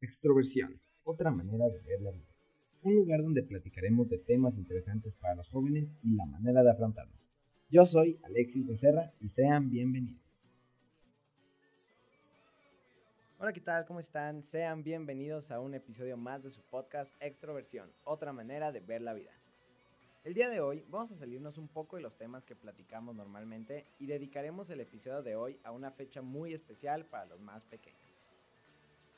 Extroversión, otra manera de ver la vida. Un lugar donde platicaremos de temas interesantes para los jóvenes y la manera de afrontarlos. Yo soy Alexis Becerra y sean bienvenidos. Hola, ¿qué tal? ¿Cómo están? Sean bienvenidos a un episodio más de su podcast Extroversión, otra manera de ver la vida. El día de hoy vamos a salirnos un poco de los temas que platicamos normalmente y dedicaremos el episodio de hoy a una fecha muy especial para los más pequeños.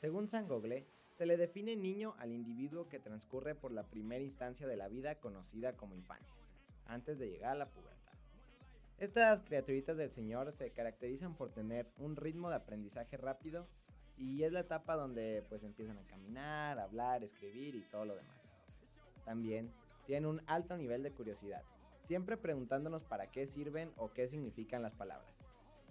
Según San Gogle, se le define niño al individuo que transcurre por la primera instancia de la vida conocida como infancia, antes de llegar a la pubertad. Estas criaturitas del Señor se caracterizan por tener un ritmo de aprendizaje rápido y es la etapa donde pues empiezan a caminar, hablar, escribir y todo lo demás. También tienen un alto nivel de curiosidad, siempre preguntándonos para qué sirven o qué significan las palabras.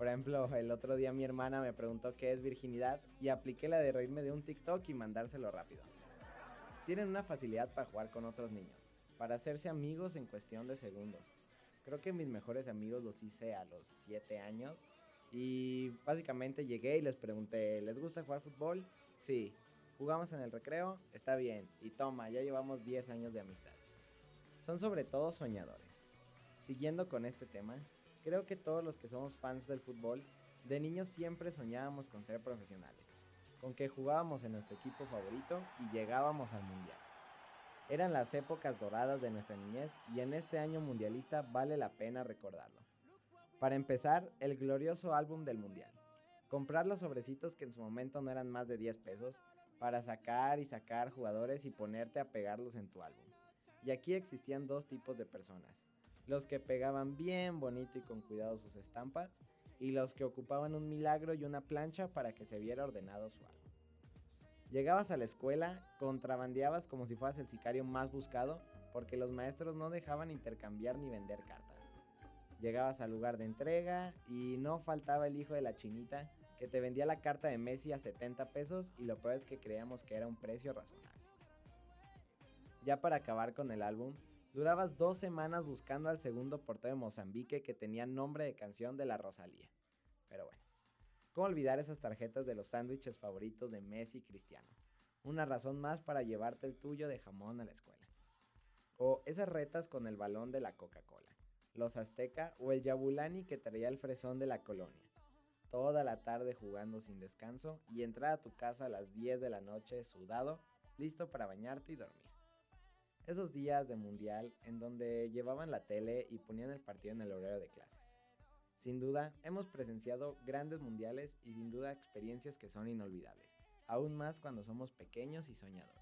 Por ejemplo, el otro día mi hermana me preguntó qué es virginidad y apliqué la de reírme de un TikTok y mandárselo rápido. Tienen una facilidad para jugar con otros niños, para hacerse amigos en cuestión de segundos. Creo que mis mejores amigos los hice a los 7 años y básicamente llegué y les pregunté, ¿les gusta jugar fútbol? Sí. ¿Jugamos en el recreo? Está bien. Y toma, ya llevamos 10 años de amistad. Son sobre todo soñadores. Siguiendo con este tema, Creo que todos los que somos fans del fútbol, de niños siempre soñábamos con ser profesionales, con que jugábamos en nuestro equipo favorito y llegábamos al mundial. Eran las épocas doradas de nuestra niñez y en este año mundialista vale la pena recordarlo. Para empezar, el glorioso álbum del mundial. Comprar los sobrecitos que en su momento no eran más de 10 pesos para sacar y sacar jugadores y ponerte a pegarlos en tu álbum. Y aquí existían dos tipos de personas los que pegaban bien bonito y con cuidado sus estampas, y los que ocupaban un milagro y una plancha para que se viera ordenado su álbum. Llegabas a la escuela, contrabandeabas como si fueras el sicario más buscado, porque los maestros no dejaban intercambiar ni vender cartas. Llegabas al lugar de entrega y no faltaba el hijo de la chinita que te vendía la carta de Messi a 70 pesos y lo peor es que creíamos que era un precio razonable. Ya para acabar con el álbum, Durabas dos semanas buscando al segundo portero de Mozambique que tenía nombre de canción de la Rosalía. Pero bueno, ¿cómo olvidar esas tarjetas de los sándwiches favoritos de Messi y Cristiano? Una razón más para llevarte el tuyo de jamón a la escuela. O esas retas con el balón de la Coca-Cola, los Azteca o el Yabulani que traía el fresón de la colonia. Toda la tarde jugando sin descanso y entrar a tu casa a las 10 de la noche sudado, listo para bañarte y dormir esos días de mundial en donde llevaban la tele y ponían el partido en el horario de clases. Sin duda, hemos presenciado grandes mundiales y sin duda experiencias que son inolvidables, aún más cuando somos pequeños y soñadores.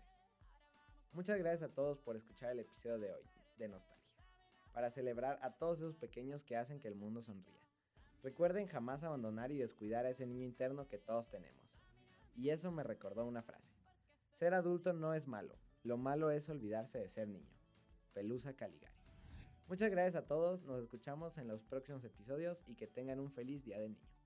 Muchas gracias a todos por escuchar el episodio de hoy, de Nostalgia, para celebrar a todos esos pequeños que hacen que el mundo sonría. Recuerden jamás abandonar y descuidar a ese niño interno que todos tenemos. Y eso me recordó una frase. Ser adulto no es malo, lo malo es olvidarse de ser niño. Pelusa Caligari. Muchas gracias a todos, nos escuchamos en los próximos episodios y que tengan un feliz día del niño.